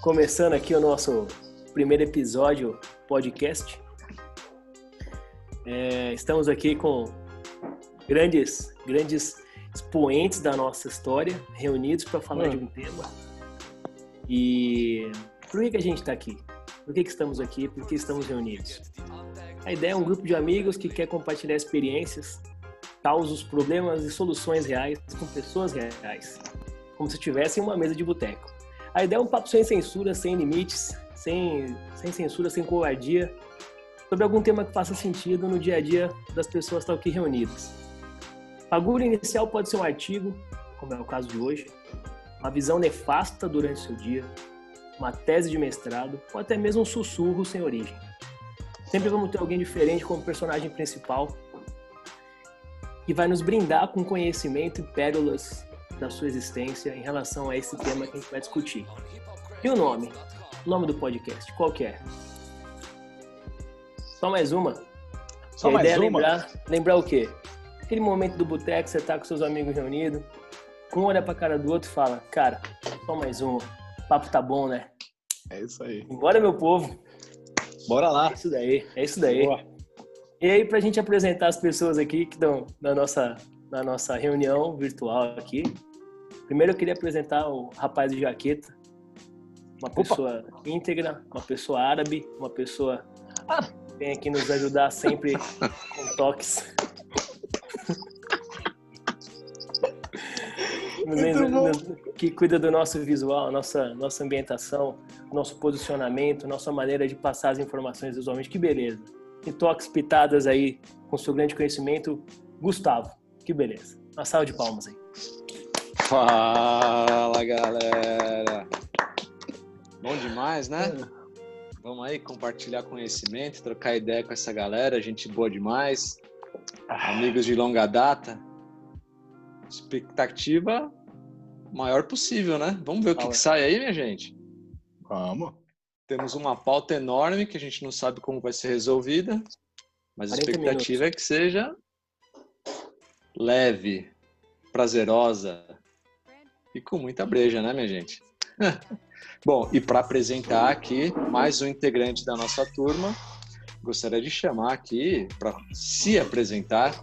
começando aqui o nosso primeiro episódio podcast. É, estamos aqui com grandes, grandes expoentes da nossa história reunidos para falar de um tema. E por que, que a gente está aqui? Por que, que estamos aqui? Por que estamos reunidos? A ideia é um grupo de amigos que quer compartilhar experiências, causos, problemas e soluções reais com pessoas reais, como se tivessem uma mesa de boteco. A ideia é um papo sem censura, sem limites, sem, sem censura, sem covardia, sobre algum tema que faça sentido no dia a dia das pessoas que estão aqui reunidas. A agulha inicial pode ser um artigo, como é o caso de hoje, uma visão nefasta durante o seu dia, uma tese de mestrado ou até mesmo um sussurro sem origem. Sempre vamos ter alguém diferente como personagem principal que vai nos brindar com conhecimento e pérolas da sua existência em relação a esse tema que a gente vai discutir. E o nome? O nome do podcast, qual que é? Só mais uma? Só mais ideia é uma? lembrar, lembrar o quê? Aquele momento do boteco, você tá com seus amigos reunidos, um olha pra cara do outro e fala, cara, só mais uma. O papo tá bom, né? É isso aí. Embora, meu povo. Bora lá. É isso daí, é isso daí. Boa. E aí, pra gente apresentar as pessoas aqui que estão na nossa, na nossa reunião virtual aqui. Primeiro eu queria apresentar o rapaz de jaqueta. Uma pessoa íntegra, uma pessoa árabe, uma pessoa que vem aqui nos ajudar sempre com toques. Que cuida do nosso visual, nossa, nossa ambientação, nosso posicionamento, nossa maneira de passar as informações visualmente. Que beleza. E toques pitadas aí com seu grande conhecimento, Gustavo. Que beleza. Uma salva de palmas aí. Fala galera! Bom demais, né? Vamos aí compartilhar conhecimento, trocar ideia com essa galera, gente boa demais, amigos de longa data. Expectativa maior possível, né? Vamos ver o que, que sai aí, minha gente. Vamos. Temos uma pauta enorme que a gente não sabe como vai ser resolvida, mas a 40 expectativa é que seja leve, prazerosa e com muita breja, né, minha gente? Bom, e para apresentar aqui mais um integrante da nossa turma, gostaria de chamar aqui para se apresentar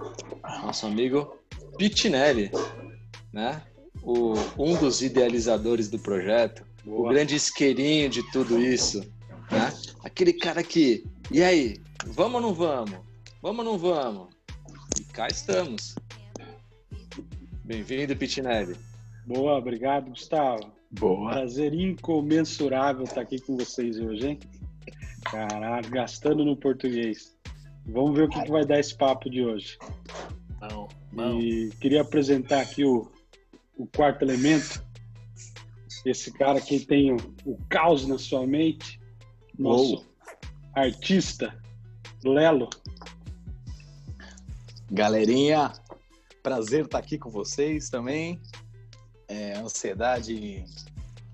nosso amigo Pitinelli, né? O, um dos idealizadores do projeto, o Boa. grande isqueirinho de tudo isso, né? Aquele cara que, e aí, vamos ou não vamos? Vamos ou não vamos? E cá estamos. Bem-vindo, Pitinelli. Boa, obrigado, Gustavo. Boa. Prazer incomensurável estar aqui com vocês hoje, hein? Caralho, gastando no português. Vamos ver o que, que vai dar esse papo de hoje. Bom, bom. E queria apresentar aqui o, o quarto elemento. Esse cara que tem o, o caos na sua mente. Nosso Uou. artista, Lelo. Galerinha, prazer estar aqui com vocês também. É, ansiedade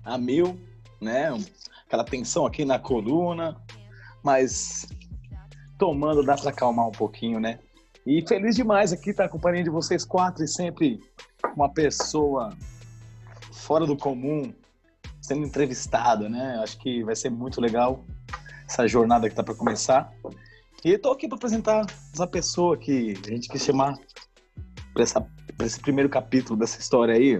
a mil, né? Aquela tensão aqui na coluna, mas tomando dá para acalmar um pouquinho, né? E feliz demais aqui estar acompanhando de vocês quatro e sempre uma pessoa fora do comum sendo entrevistada, né? Acho que vai ser muito legal essa jornada que tá para começar. E tô aqui para apresentar essa pessoa que a gente quis chamar para esse primeiro capítulo dessa história aí.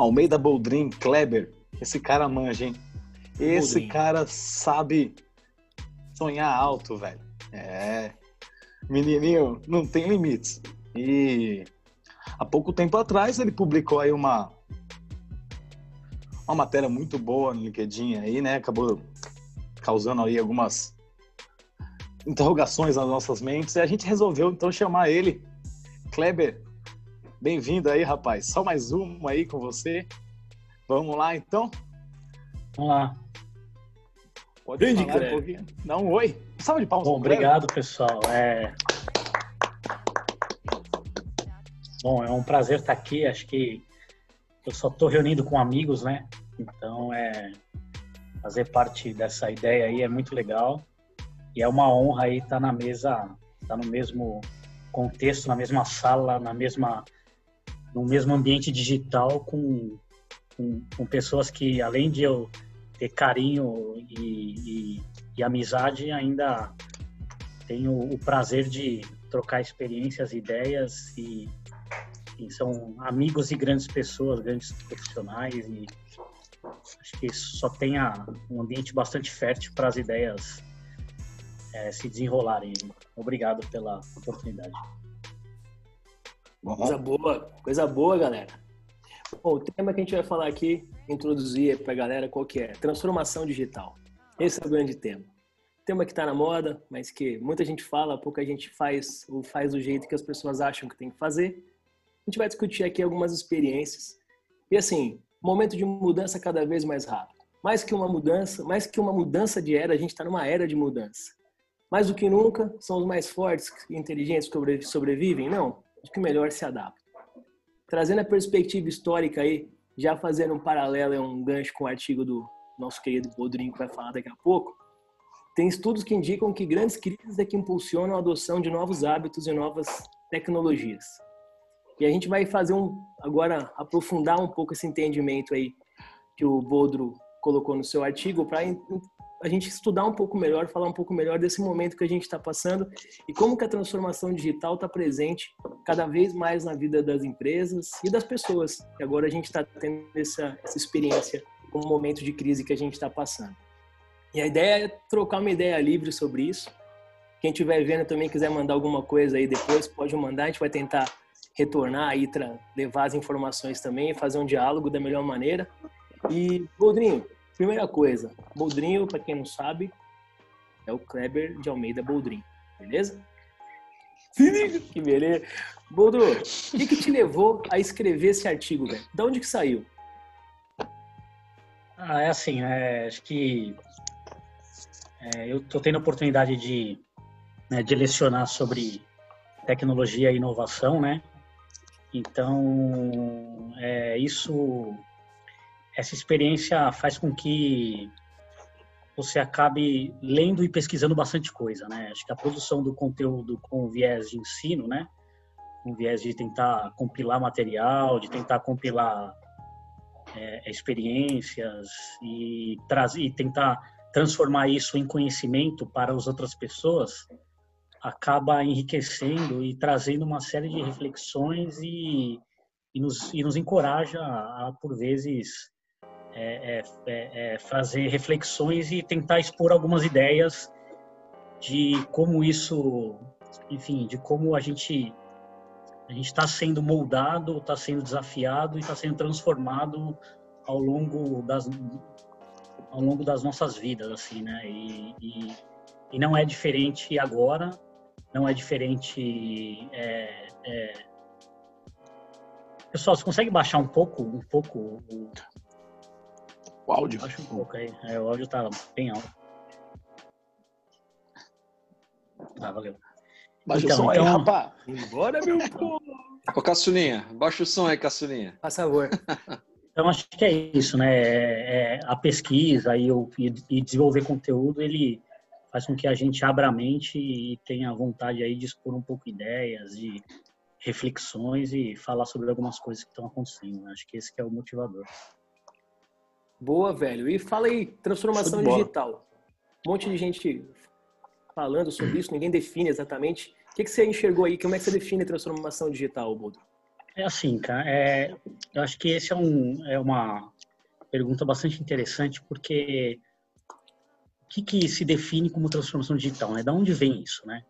Almeida Boldrin Kleber. Esse cara manja, hein? Esse Boldrin. cara sabe sonhar alto, velho. É. Menininho, não tem limites. E há pouco tempo atrás ele publicou aí uma uma matéria muito boa no LinkedIn aí, né? Acabou causando aí algumas interrogações nas nossas mentes e a gente resolveu então chamar ele. Kleber, bem-vindo aí, rapaz. Só mais uma aí com você. Vamos lá então? Vamos lá. Pode Grande falar um pouquinho. Dá um oi. Salve de palmas. Bom, obrigado, pessoal. É... Bom, é um prazer estar aqui. Acho que eu só estou reunindo com amigos, né? Então, é fazer parte dessa ideia aí é muito legal. E é uma honra aí estar na mesa, estar no mesmo contexto, na mesma sala, na mesma, no mesmo ambiente digital com, com, com pessoas que, além de eu ter carinho e, e, e amizade, ainda tenho o prazer de trocar experiências, ideias e, e, são amigos e grandes pessoas, grandes profissionais e acho que só tenha um ambiente bastante fértil para as ideias é, se desenrolarem. Obrigado pela oportunidade. Coisa boa, coisa boa, galera. Bom, o tema que a gente vai falar aqui, introduzir para a galera, qual que é? Transformação digital. Esse é o grande tema. Tema que está na moda, mas que muita gente fala, pouca gente faz ou faz do jeito que as pessoas acham que tem que fazer. A gente vai discutir aqui algumas experiências. E assim, momento de mudança cada vez mais rápido. Mais que uma mudança, mais que uma mudança de era, a gente está numa era de mudança. Mais do que nunca, são os mais fortes e inteligentes que sobrevivem? Não, os que melhor se adaptam. Trazendo a perspectiva histórica aí, já fazendo um paralelo, é um gancho com o artigo do nosso querido Bodrinho que vai falar daqui a pouco, tem estudos que indicam que grandes crises é que impulsionam a adoção de novos hábitos e novas tecnologias. E a gente vai fazer um agora aprofundar um pouco esse entendimento aí que o Bodro colocou no seu artigo para a gente estudar um pouco melhor, falar um pouco melhor desse momento que a gente está passando e como que a transformação digital está presente cada vez mais na vida das empresas e das pessoas. E agora a gente está tendo essa, essa experiência com o momento de crise que a gente está passando. E a ideia é trocar uma ideia livre sobre isso. Quem estiver vendo também quiser mandar alguma coisa aí depois, pode mandar. A gente vai tentar retornar aí, levar as informações também, fazer um diálogo da melhor maneira. E, Rodrinho, Primeira coisa, Boldrinho, para quem não sabe, é o Kleber de Almeida Boldrinho, beleza? que beleza. Boldro, o que, que, te levou a escrever esse artigo, velho? De onde que saiu? Ah, é assim, é, acho que é, eu estou tendo a oportunidade de, né, de lecionar sobre tecnologia e inovação, né? Então, é, isso essa experiência faz com que você acabe lendo e pesquisando bastante coisa, né? Acho que a produção do conteúdo com viés de ensino, né? Com viés de tentar compilar material, de tentar compilar é, experiências e, trazer, e tentar transformar isso em conhecimento para as outras pessoas, acaba enriquecendo e trazendo uma série de reflexões e, e, nos, e nos encoraja a, por vezes, é, é, é, é, fazer reflexões e tentar expor algumas ideias de como isso, enfim, de como a gente a gente está sendo moldado, está sendo desafiado e está sendo transformado ao longo das ao longo das nossas vidas, assim, né? E, e, e não é diferente agora, não é diferente. É, é... Pessoal, você consegue baixar um pouco, um pouco o, o áudio. Baixa um pouco aí. É, o áudio tá bem alto. Ah, valeu. Baixa então, o som então... aí, rapaz. Embora, meu povo. Ô, Caçulinha, baixa o som aí, Caçulinha. Por favor. Então, acho que é isso, né? É, é, a pesquisa e, o, e desenvolver conteúdo, ele faz com que a gente abra a mente e tenha vontade aí de expor um pouco ideias, de reflexões e falar sobre algumas coisas que estão acontecendo. Acho que esse que é o motivador. Boa, velho. E fala aí, transformação digital. Um monte de gente falando sobre isso, ninguém define exatamente. O que, que você enxergou aí? Como é que você define transformação digital, Bodo? É assim, cara. É, eu acho que esse é, um, é uma pergunta bastante interessante, porque o que, que se define como transformação digital? Né? Da onde vem isso, né?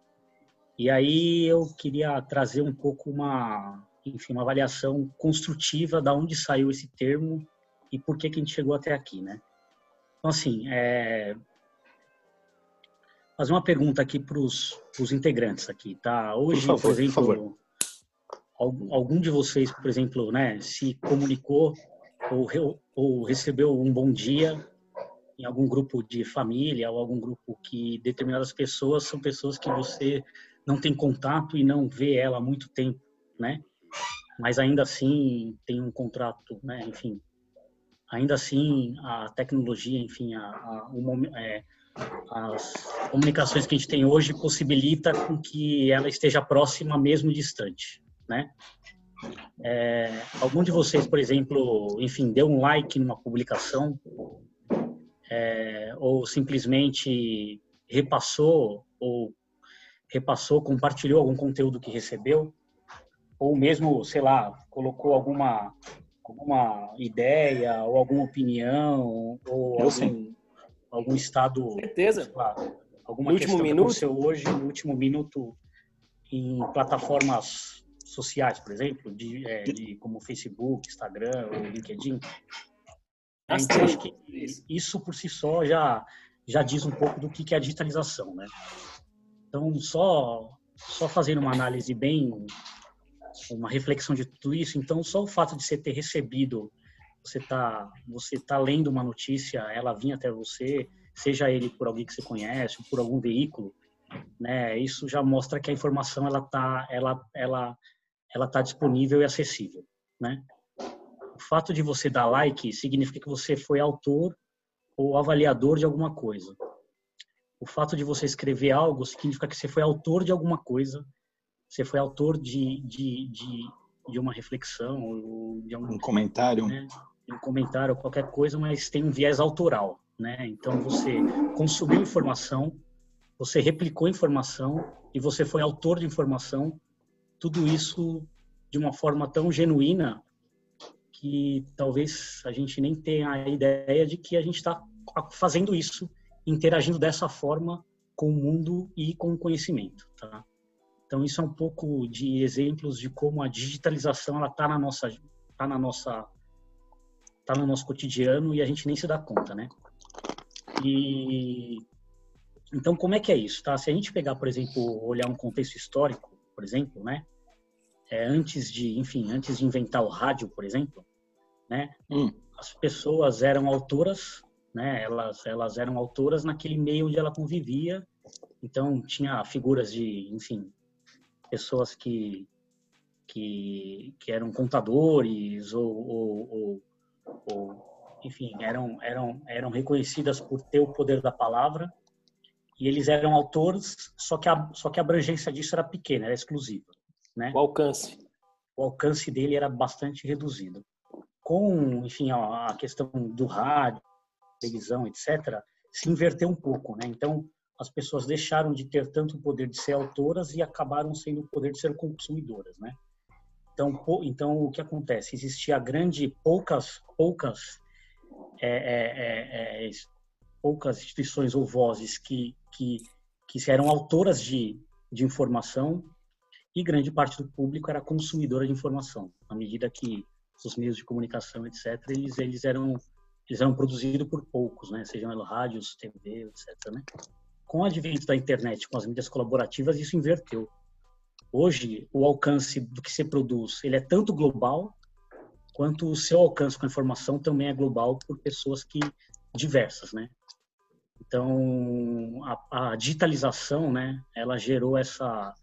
E aí eu queria trazer um pouco uma, enfim, uma avaliação construtiva da onde saiu esse termo e por que, que a gente chegou até aqui, né? Então, assim, é... fazer uma pergunta aqui para os integrantes aqui, tá? Hoje, por, favor, por exemplo, por algum de vocês, por exemplo, né, se comunicou ou, ou recebeu um bom dia em algum grupo de família ou algum grupo que determinadas pessoas são pessoas que você não tem contato e não vê ela há muito tempo, né? Mas ainda assim tem um contrato, né? Enfim, ainda assim a tecnologia, enfim, a, a, o, é, as comunicações que a gente tem hoje possibilita com que ela esteja próxima mesmo distante, né? É, algum de vocês, por exemplo, enfim, deu um like numa publicação, é, ou simplesmente repassou ou repassou, compartilhou algum conteúdo que recebeu, ou mesmo, sei lá, colocou alguma alguma ideia ou alguma opinião ou algum, algum estado, certeza, lá, alguma no último minuto que hoje no último minuto em plataformas sociais, por exemplo, de, é, de como Facebook, Instagram ou LinkedIn. Então, acho que isso por si só já já diz um pouco do que é a digitalização, né? Então, só só fazendo uma análise bem uma reflexão de tudo isso, então só o fato de você ter recebido, você tá você tá lendo uma notícia, ela vinha até você, seja ele por alguém que você conhece, ou por algum veículo, né? Isso já mostra que a informação ela tá ela ela ela tá disponível e acessível, né? O fato de você dar like significa que você foi autor ou avaliador de alguma coisa. O fato de você escrever algo significa que você foi autor de alguma coisa, você foi autor de, de, de, de uma reflexão, ou de algum, um comentário, né? um comentário, qualquer coisa, mas tem um viés autoral, né? Então você consumiu informação, você replicou informação e você foi autor de informação. Tudo isso de uma forma tão genuína que talvez a gente nem tenha a ideia de que a gente está fazendo isso, interagindo dessa forma com o mundo e com o conhecimento, tá? Então isso é um pouco de exemplos de como a digitalização ela está na nossa, tá na nossa, tá no nosso cotidiano e a gente nem se dá conta, né? E então como é que é isso, tá? Se a gente pegar, por exemplo, olhar um contexto histórico, por exemplo, né? É, antes de, enfim, antes de inventar o rádio, por exemplo, né? Hum. As pessoas eram autoras, né? Elas, elas eram autoras naquele meio onde ela convivia. Então tinha figuras de, enfim, pessoas que que, que eram contadores ou, ou, ou, ou, enfim eram eram eram reconhecidas por ter o poder da palavra e eles eram autores só que a só que a abrangência disso era pequena era exclusiva né o alcance o alcance dele era bastante reduzido com, enfim, a questão do rádio, televisão, etc., se inverteu um pouco, né? Então, as pessoas deixaram de ter tanto o poder de ser autoras e acabaram sendo o poder de ser consumidoras, né? Então, então o que acontece? Existia grande, poucas, poucas, é, é, é, é, poucas instituições ou vozes que, que, que eram autoras de, de informação e grande parte do público era consumidora de informação, à medida que os meios de comunicação, etc., eles, eles eram eles eram produzidos por poucos, né? Sejam rádios, TV, etc. Né? Com o advento da internet, com as mídias colaborativas, isso inverteu. Hoje, o alcance do que se produz, ele é tanto global quanto o seu alcance com a informação também é global por pessoas que diversas, né? Então, a, a digitalização, né? Ela gerou essa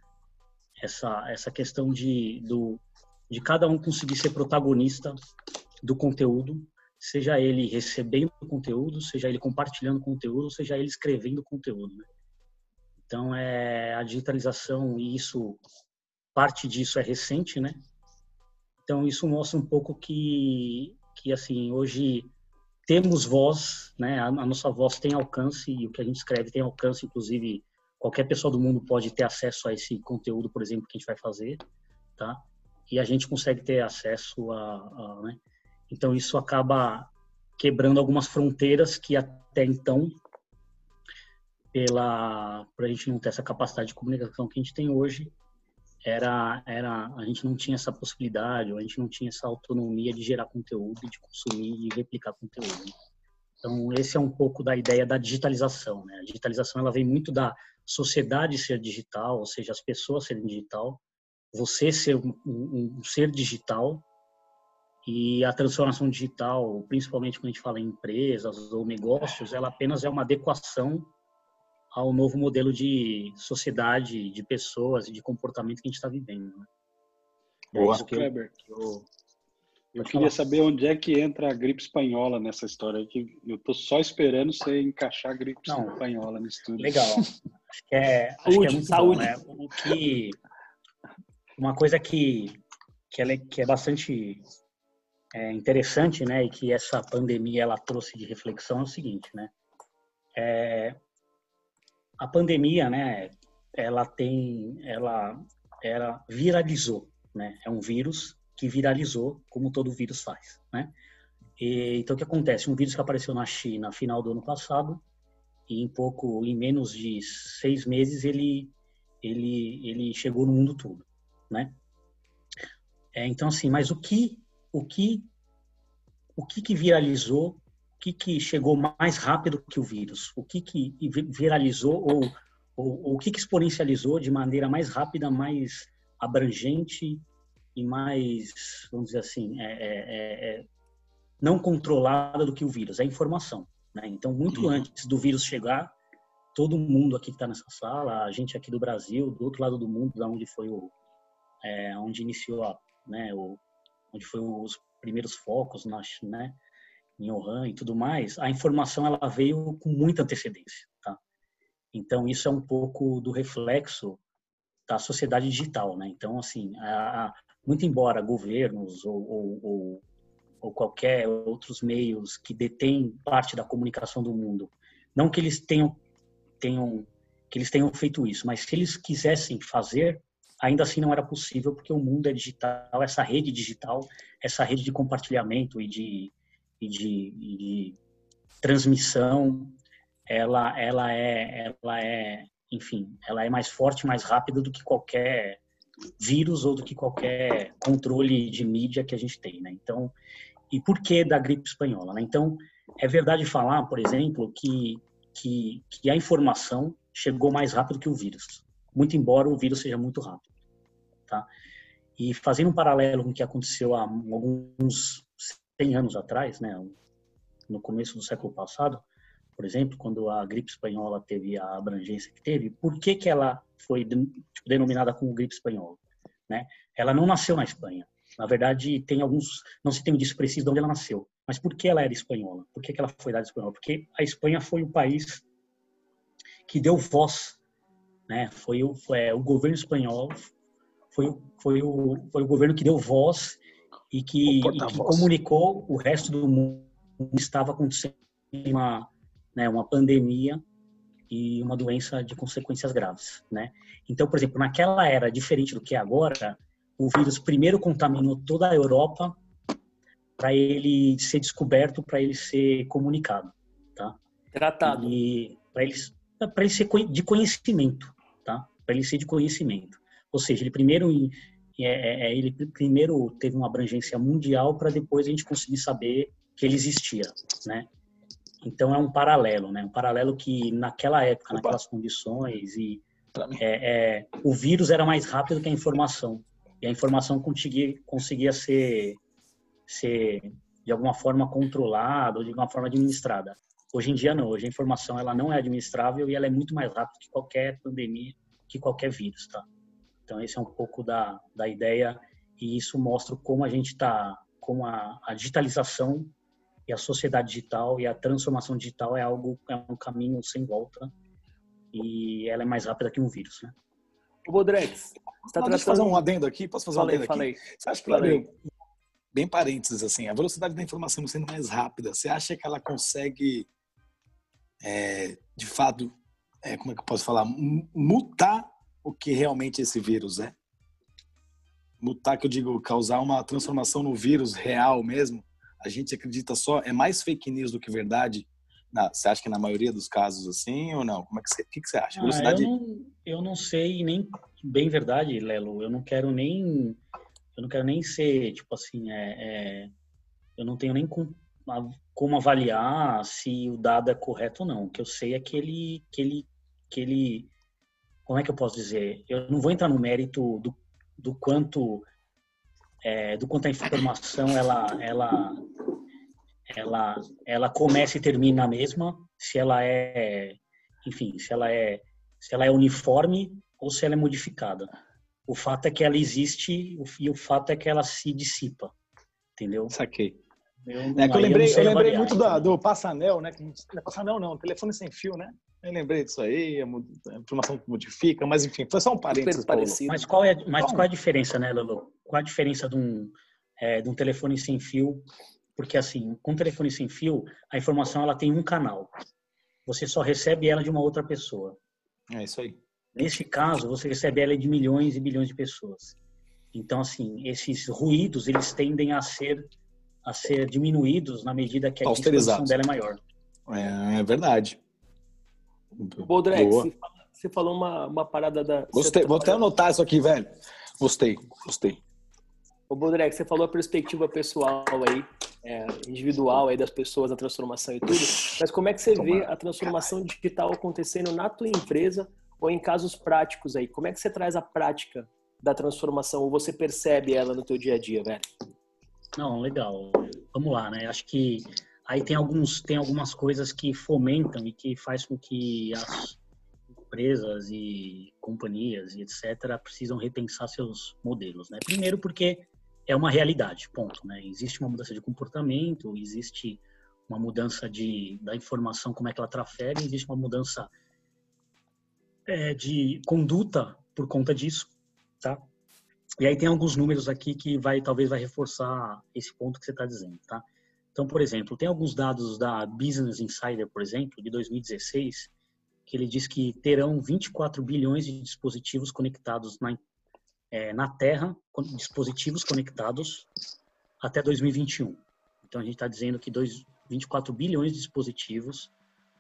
essa essa questão de do de cada um conseguir ser protagonista do conteúdo, seja ele recebendo conteúdo, seja ele compartilhando conteúdo, seja ele escrevendo conteúdo. Né? Então, é a digitalização e isso parte disso é recente, né? Então, isso mostra um pouco que que assim, hoje temos voz, né? A, a nossa voz tem alcance e o que a gente escreve tem alcance, inclusive qualquer pessoa do mundo pode ter acesso a esse conteúdo, por exemplo, que a gente vai fazer, tá? e a gente consegue ter acesso a, a né? Então isso acaba quebrando algumas fronteiras que até então pela para a gente não ter essa capacidade de comunicação que a gente tem hoje era era a gente não tinha essa possibilidade ou a gente não tinha essa autonomia de gerar conteúdo de consumir e replicar conteúdo. Então esse é um pouco da ideia da digitalização né? A digitalização ela vem muito da sociedade ser digital ou seja as pessoas serem digital você ser um, um, ser digital e a transformação digital, principalmente quando a gente fala em empresas ou negócios, ela apenas é uma adequação ao novo modelo de sociedade, de pessoas e de comportamento que a gente está vivendo. Né? É Boa, que Kleber. Eu, eu, eu queria falar. saber onde é que entra a gripe espanhola nessa história. Que eu estou só esperando você encaixar a gripe Não, espanhola no estúdio. Legal. Acho que é, acho saúde, que é muito saúde. Bom, né? O que uma coisa que, que, é, que é bastante é interessante, né, e que essa pandemia ela trouxe de reflexão é o seguinte, né? É, a pandemia, né, ela tem, ela, ela viralizou, né? É um vírus que viralizou, como todo vírus faz, né? E, então, o que acontece? Um vírus que apareceu na China final do ano passado, e em pouco, em menos de seis meses, ele, ele, ele chegou no mundo todo, né? É, então, assim, mas o que, o que, o que, que viralizou, o que, que chegou mais rápido que o vírus? O que, que viralizou ou, ou, ou o que, que exponencializou de maneira mais rápida, mais abrangente e mais, vamos dizer assim, é, é, é, é não controlada do que o vírus? É a informação. Né? Então, muito uhum. antes do vírus chegar, todo mundo aqui que está nessa sala, a gente aqui do Brasil, do outro lado do mundo, da onde foi o, é, onde iniciou a né, o, onde foi os primeiros focos na, né, em Wuhan e tudo mais, a informação ela veio com muita antecedência, tá? Então isso é um pouco do reflexo da sociedade digital, né? Então assim, a, a, muito embora governos ou, ou, ou, ou qualquer outros meios que detêm parte da comunicação do mundo, não que eles tenham tenham que eles tenham feito isso, mas se eles quisessem fazer, ainda assim não era possível porque o mundo é digital, essa rede digital, essa rede de compartilhamento e de, e de, e de transmissão, ela, ela é, ela é, enfim, ela é mais forte, mais rápida do que qualquer vírus ou do que qualquer controle de mídia que a gente tem, né? Então, e por que da gripe espanhola? Né? Então, é verdade falar, por exemplo, que, que, que a informação chegou mais rápido que o vírus muito embora o vírus seja muito rápido, tá? E fazendo um paralelo com o que aconteceu há alguns 100 anos atrás, né, no começo do século passado, por exemplo, quando a gripe espanhola teve a abrangência que teve, por que que ela foi tipo, denominada como gripe espanhola, né? Ela não nasceu na Espanha. Na verdade, tem alguns, não se tem um disso preciso de onde ela nasceu. Mas por que ela era espanhola? Por que, que ela foi dada espanhola? Porque a Espanha foi o país que deu voz né? Foi o, foi, é, o governo espanhol, foi, foi, o, foi o governo que deu voz e que, e que comunicou o resto do mundo estava acontecendo uma, né, uma pandemia e uma doença de consequências graves, né? Então, por exemplo, naquela era, diferente do que é agora, o vírus primeiro contaminou toda a Europa para ele ser descoberto, para ele ser comunicado, tá? Tratado. E para ele, para ele ser de conhecimento, para ele ser de conhecimento. Ou seja, ele primeiro é, é, é, ele primeiro teve uma abrangência mundial para depois a gente conseguir saber que ele existia, né? Então é um paralelo, né? Um paralelo que naquela época, Opa. naquelas condições e é, é, o vírus era mais rápido que a informação e a informação conseguia, conseguia ser, ser de alguma forma controlada ou de alguma forma administrada. Hoje em dia não, hoje a informação ela não é administrável e ela é muito mais rápida que qualquer pandemia que qualquer vírus, tá? Então, esse é um pouco da, da ideia e isso mostra como a gente está, como a, a digitalização e a sociedade digital e a transformação digital é algo, é um caminho sem volta e ela é mais rápida que um vírus, né? O Bodrex, está tratando... fazer um adendo aqui? Posso fazer falei, um adendo falei. aqui? Você acha que falei. bem parênteses assim, a velocidade da informação sendo mais rápida, você acha que ela consegue, é, de fato, é, como é que eu posso falar, mutar o que realmente esse vírus é. Mutar, que eu digo, causar uma transformação no vírus real mesmo. A gente acredita só, é mais fake news do que verdade. Na, você acha que na maioria dos casos assim ou não? Como é que você, que, que você acha? Ah, eu, não, eu não sei nem bem verdade, Lelo. Eu não quero nem eu não quero nem ser tipo assim, é, é eu não tenho nem com, como avaliar se o dado é correto ou não. O que eu sei é que ele, que ele, que ele, como é que eu posso dizer? Eu não vou entrar no mérito do, do quanto, é, do quanto a informação ela, ela, ela, ela começa e termina a mesma, se ela é, enfim, se ela é, se ela é uniforme ou se ela é modificada. O fato é que ela existe e o fato é que ela se dissipa, entendeu? Saquei. Eu, é que eu lembrei, eu, eu lembrei muito do, do Passanel, né? É Passanel não, telefone sem fio, né? Eu lembrei disso aí, a informação que modifica, mas enfim, foi só um parênteses. Mas qual é, mas qual é a diferença, né, Lolo? Qual a diferença de um, é, de um telefone sem fio, porque assim, com telefone sem fio, a informação ela tem um canal. Você só recebe ela de uma outra pessoa. É isso aí. Nesse caso, você recebe ela de milhões e bilhões de pessoas. Então, assim, esses ruídos, eles tendem a ser a ser diminuídos na medida que a expansão dela é maior. É, é verdade. Bodrex, você falou uma, uma parada da... Gostei, vou até anotar isso aqui, velho. Gostei, gostei. Ô, Bodrek, você falou a perspectiva pessoal aí, é, individual aí das pessoas, a transformação e tudo, mas como é que você vê a transformação digital acontecendo na tua empresa ou em casos práticos aí? Como é que você traz a prática da transformação ou você percebe ela no teu dia a dia, velho? Não, legal. Vamos lá, né? Acho que aí tem alguns tem algumas coisas que fomentam e que faz com que as empresas e companhias e etc precisam repensar seus modelos, né? Primeiro porque é uma realidade, ponto. Né? Existe uma mudança de comportamento, existe uma mudança de, da informação, como é que ela trafega, existe uma mudança é, de conduta por conta disso, tá? E aí tem alguns números aqui que vai talvez vai reforçar esse ponto que você está dizendo, tá? Então, por exemplo, tem alguns dados da Business Insider, por exemplo, de 2016, que ele diz que terão 24 bilhões de dispositivos conectados na, é, na Terra, dispositivos conectados até 2021. Então a gente está dizendo que dois, 24 bilhões de dispositivos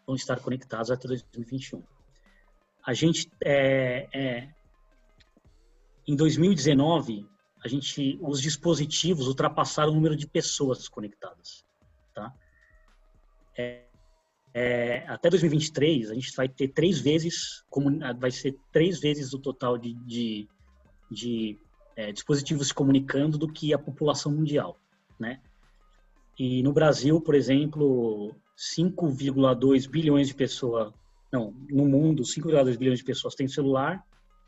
vão estar conectados até 2021. A gente é, é, em 2019 a gente os dispositivos ultrapassaram o número de pessoas conectadas, tá? É, é, até 2023 a gente vai ter três vezes, vai ser três vezes o total de, de de é, dispositivos se comunicando do que a população mundial, né? E no Brasil, por exemplo, 5,2 bilhões de pessoas, não, no mundo, 5,2 bilhões de pessoas têm celular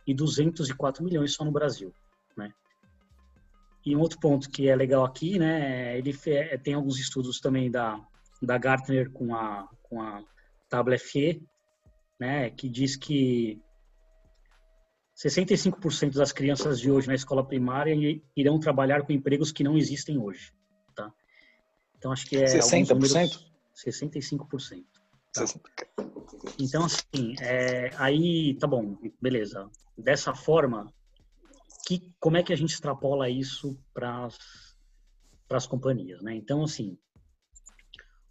e 204 milhões só no Brasil, né? E um outro ponto que é legal aqui, né, ele tem alguns estudos também da da Gartner com a com a WFE, né, que diz que 65% das crianças de hoje na escola primária irão trabalhar com empregos que não existem hoje, tá? Então acho que é 60%? Números, 65%. Tá? Então assim, é, aí tá bom, beleza. Dessa forma, que como é que a gente extrapola isso para as companhias, né? Então assim,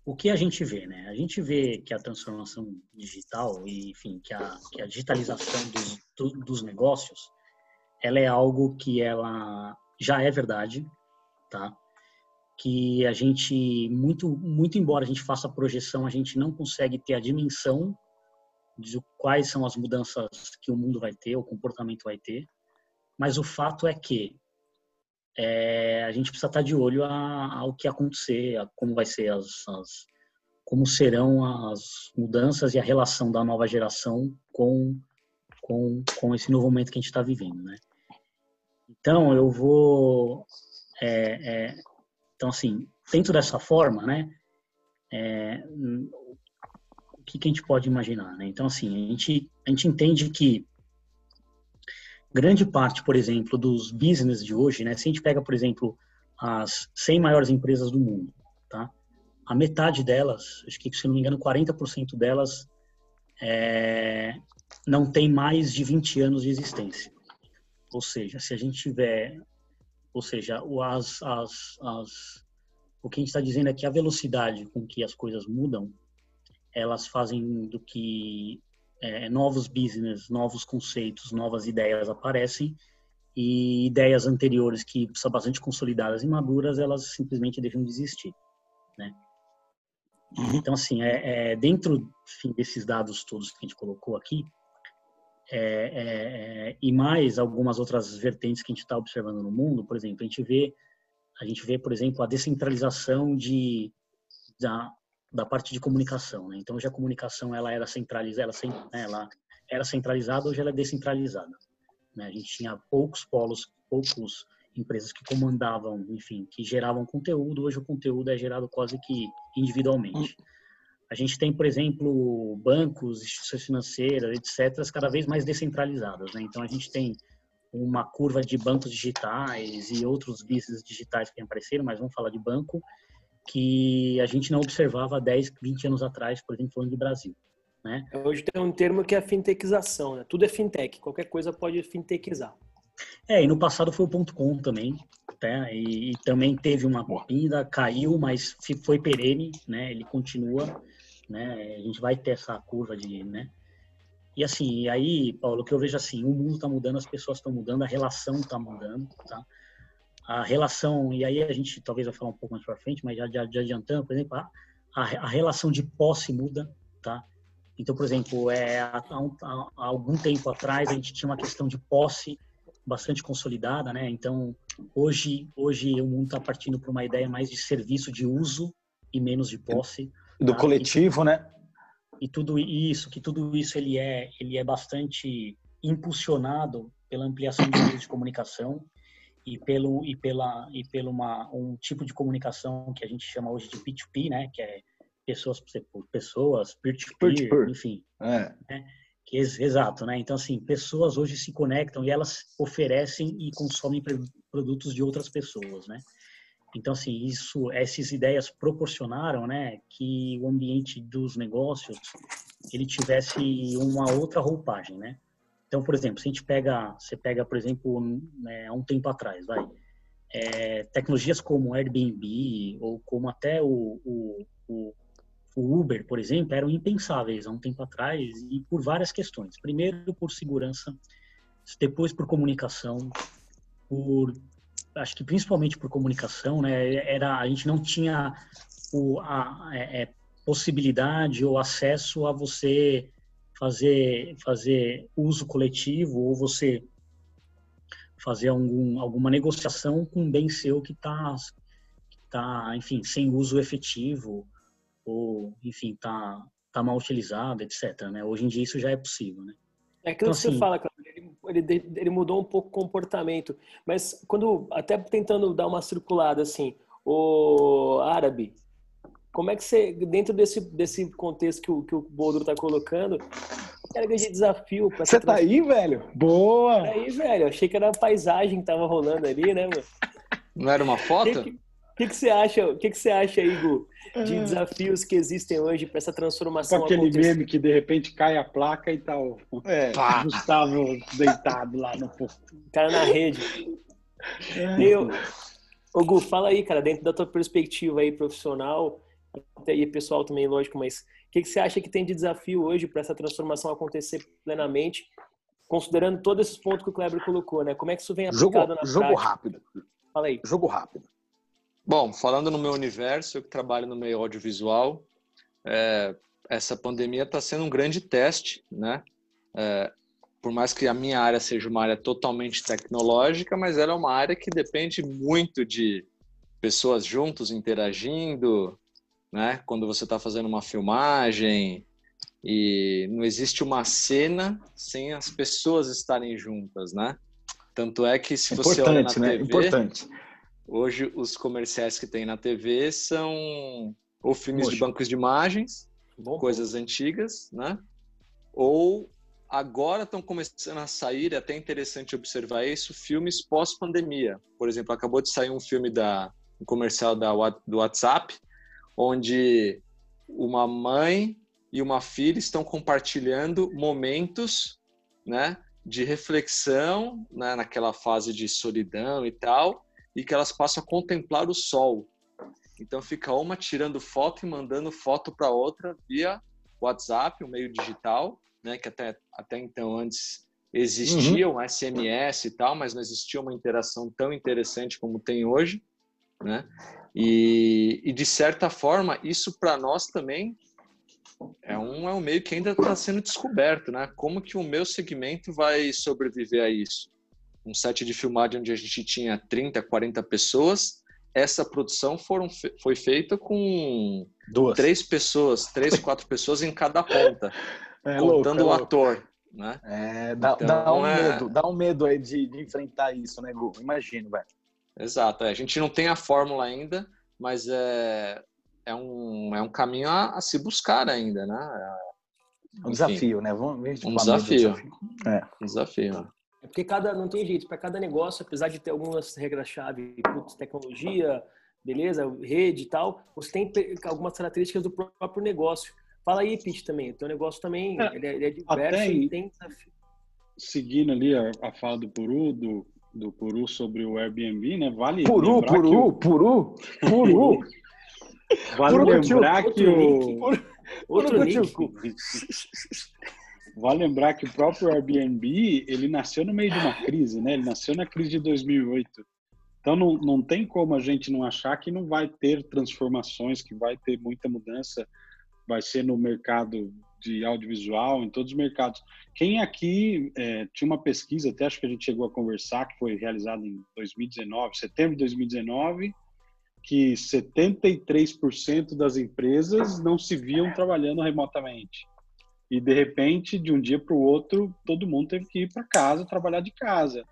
o que a gente vê, né? A gente vê que a transformação digital e, enfim, que a, que a digitalização dos, dos negócios, ela é algo que ela já é verdade, tá? Que a gente, muito, muito embora a gente faça projeção, a gente não consegue ter a dimensão de quais são as mudanças que o mundo vai ter, o comportamento vai ter. Mas o fato é que é, a gente precisa estar de olho ao que acontecer, a como vai ser as, as, como serão as mudanças e a relação da nova geração com com, com esse novo momento que a gente está vivendo, né? Então eu vou, é, é, então assim, dentro dessa forma, né? Que, que a gente pode imaginar, né? Então assim, a gente a gente entende que grande parte, por exemplo, dos business de hoje, né? Se a gente pega, por exemplo, as 100 maiores empresas do mundo, tá? A metade delas, acho que se não me engano, 40% delas é, não tem mais de 20 anos de existência. Ou seja, se a gente tiver, ou seja, as, as, as, o que a gente está dizendo é que a velocidade com que as coisas mudam, elas fazem do que é, novos business, novos conceitos, novas ideias aparecem e ideias anteriores que são bastante consolidadas e maduras, elas simplesmente deixam de existir, né? Uhum. Então, assim, é, é dentro enfim, desses dados todos que a gente colocou aqui, é, é, é e mais algumas outras vertentes que a gente está observando no mundo, por exemplo, a gente vê, a gente vê, por exemplo, a descentralização de, da, da parte de comunicação. Né? Então, hoje a comunicação ela era centralizada, ela, né, ela era centralizada, hoje ela é descentralizada. Né? A gente tinha poucos polos, poucos empresas que comandavam, enfim, que geravam conteúdo. Hoje o conteúdo é gerado quase que individualmente. A gente tem, por exemplo, bancos, instituições financeiras, etc., cada vez mais descentralizadas. Né? Então a gente tem uma curva de bancos digitais e outros business digitais que apareceram, mas vamos falar de banco, que a gente não observava 10, 20 anos atrás, por exemplo, falando de Brasil. Né? Hoje tem um termo que é a fintechização, né? tudo é fintech, qualquer coisa pode fintechizar. É, e no passado foi o ponto .com também, né? E, e, também teve uma ainda caiu, mas foi perene, né? Ele continua, né? A gente vai ter essa curva de, né? E assim, e aí, Paulo, o que eu vejo assim, o mundo está mudando, as pessoas estão mudando, a relação está mudando, tá? A relação, e aí a gente talvez vai falar um pouco mais para frente, mas já, já, já adiantando, por exemplo, a, a, a, relação de posse muda, tá? Então, por exemplo, é, há, há, algum tempo atrás a gente tinha uma questão de posse bastante consolidada, né? Então, hoje, hoje o mundo está partindo para uma ideia mais de serviço de uso e menos de posse. Do tá? coletivo, e, né? E tudo isso, que tudo isso ele é, ele é bastante impulsionado pela ampliação de meios de comunicação e pelo e pela e pelo uma um tipo de comunicação que a gente chama hoje de P2P, né? Que é pessoas por pessoas, peer-to-peer, enfim. É. Né? Exato, né? Então, assim, pessoas hoje se conectam e elas oferecem e consomem produtos de outras pessoas, né? Então, assim, isso, essas ideias proporcionaram, né, que o ambiente dos negócios ele tivesse uma outra roupagem, né? Então, por exemplo, se a gente pega, você pega, por exemplo, né, há um tempo atrás, vai, é, tecnologias como Airbnb ou como até o, o, o o Uber, por exemplo, eram impensáveis há um tempo atrás e por várias questões. Primeiro, por segurança, depois por comunicação, por acho que principalmente por comunicação, né? Era a gente não tinha o, a, é, é, possibilidade ou acesso a você fazer fazer uso coletivo ou você fazer algum, alguma negociação com um bem seu que está tá, enfim, sem uso efetivo ou, enfim, tá, tá mal utilizado, etc. Né? Hoje em dia isso já é possível, né? É aquilo então, que você assim, fala, ele, ele, ele mudou um pouco o comportamento, mas quando, até tentando dar uma circulada assim, o árabe, como é que você, dentro desse, desse contexto que o, que o Boldro tá colocando, era de desafio para Você tá aí, velho? Boa! Tá aí, velho. Achei que era a paisagem que tava rolando ali, né, mano? Não era uma foto? Que, que, que você acha? O que, que você acha, Igor, de é. desafios que existem hoje para essa transformação? Com aquele acontecer? meme que de repente cai a placa e tá o é. Gustavo deitado lá no O cara na rede. É. Eu, Ô Gu, fala aí, cara, dentro da tua perspectiva aí profissional e pessoal também, lógico, mas o que, que você acha que tem de desafio hoje para essa transformação acontecer plenamente, considerando todos esses pontos que o Kleber colocou, né? Como é que isso vem aplicado jogo, na jogo prática? Jogo rápido. Fala aí. Jogo rápido. Bom, falando no meu universo, eu que trabalho no meio audiovisual, é, essa pandemia está sendo um grande teste, né? É, por mais que a minha área seja uma área totalmente tecnológica, mas ela é uma área que depende muito de pessoas juntos interagindo, né? Quando você está fazendo uma filmagem e não existe uma cena sem as pessoas estarem juntas, né? Tanto é que se você olha na né? TV, Importante. Hoje, os comerciais que tem na TV são ou filmes Hoje. de bancos de imagens, Bom, coisas antigas, né? Ou agora estão começando a sair, é até interessante observar isso, filmes pós-pandemia. Por exemplo, acabou de sair um filme da um comercial da, do WhatsApp, onde uma mãe e uma filha estão compartilhando momentos, né, de reflexão, né, naquela fase de solidão e tal, e que elas passam a contemplar o sol. Então fica uma tirando foto e mandando foto para outra via WhatsApp, um meio digital, né, que até, até então antes existia uhum. um SMS e tal, mas não existia uma interação tão interessante como tem hoje, né? E, e de certa forma isso para nós também é um, é um meio que ainda está sendo descoberto, né? Como que o meu segmento vai sobreviver a isso? um set de filmagem onde a gente tinha 30, 40 pessoas. Essa produção foram, foi feita com Duas. três pessoas, três, quatro pessoas em cada ponta, é contando louco, é o ator. Né? É, dá, então, dá um é... medo, dá um medo aí de, de enfrentar isso, né, Gu? Imagino, velho. Exato, é, a gente não tem a fórmula ainda, mas é, é, um, é um caminho a, a se buscar ainda, né? É um desafio, né? Vamos ver um desafio. desafio. É. Um desafio. É Porque cada, não tem jeito, para cada negócio, apesar de ter algumas regras-chave, tecnologia, beleza, rede e tal, você tem algumas características do próprio negócio. Fala aí, Pete, também. O teu negócio também é, ele é, ele é diverso e tem desafio. Seguindo ali a, a fala do Puru, do, do Puru sobre o Airbnb, né? Vale Puru, Puru, o, Puru, Puru. vale Puru, lembrar tio, que o. Outro Puru. Vale lembrar que o próprio Airbnb, ele nasceu no meio de uma crise, né? Ele nasceu na crise de 2008. Então não, não tem como a gente não achar que não vai ter transformações, que vai ter muita mudança, vai ser no mercado de audiovisual, em todos os mercados. Quem aqui é, tinha uma pesquisa, até acho que a gente chegou a conversar, que foi realizada em 2019, setembro de 2019, que 73% das empresas não se viam trabalhando remotamente. E de repente, de um dia para o outro, todo mundo teve que ir para casa, trabalhar de casa.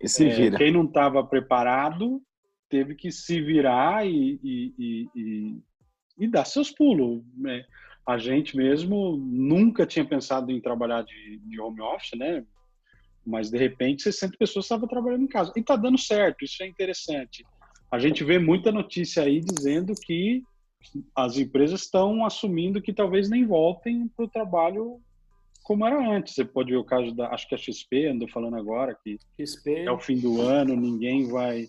E se É, vira. quem não estava preparado teve que se virar e, e, e, e, e dar seus pulos. né? A gente mesmo nunca tinha pensado em trabalhar de, de home office, né? Mas de repente 60 pessoas estavam trabalhando em casa. E está dando certo, isso é interessante. A gente vê muita notícia aí dizendo que as empresas estão assumindo que talvez nem voltem para o trabalho como era antes. Você pode ver o caso da, acho que a XP andou falando agora que XP. é o fim do ano, ninguém vai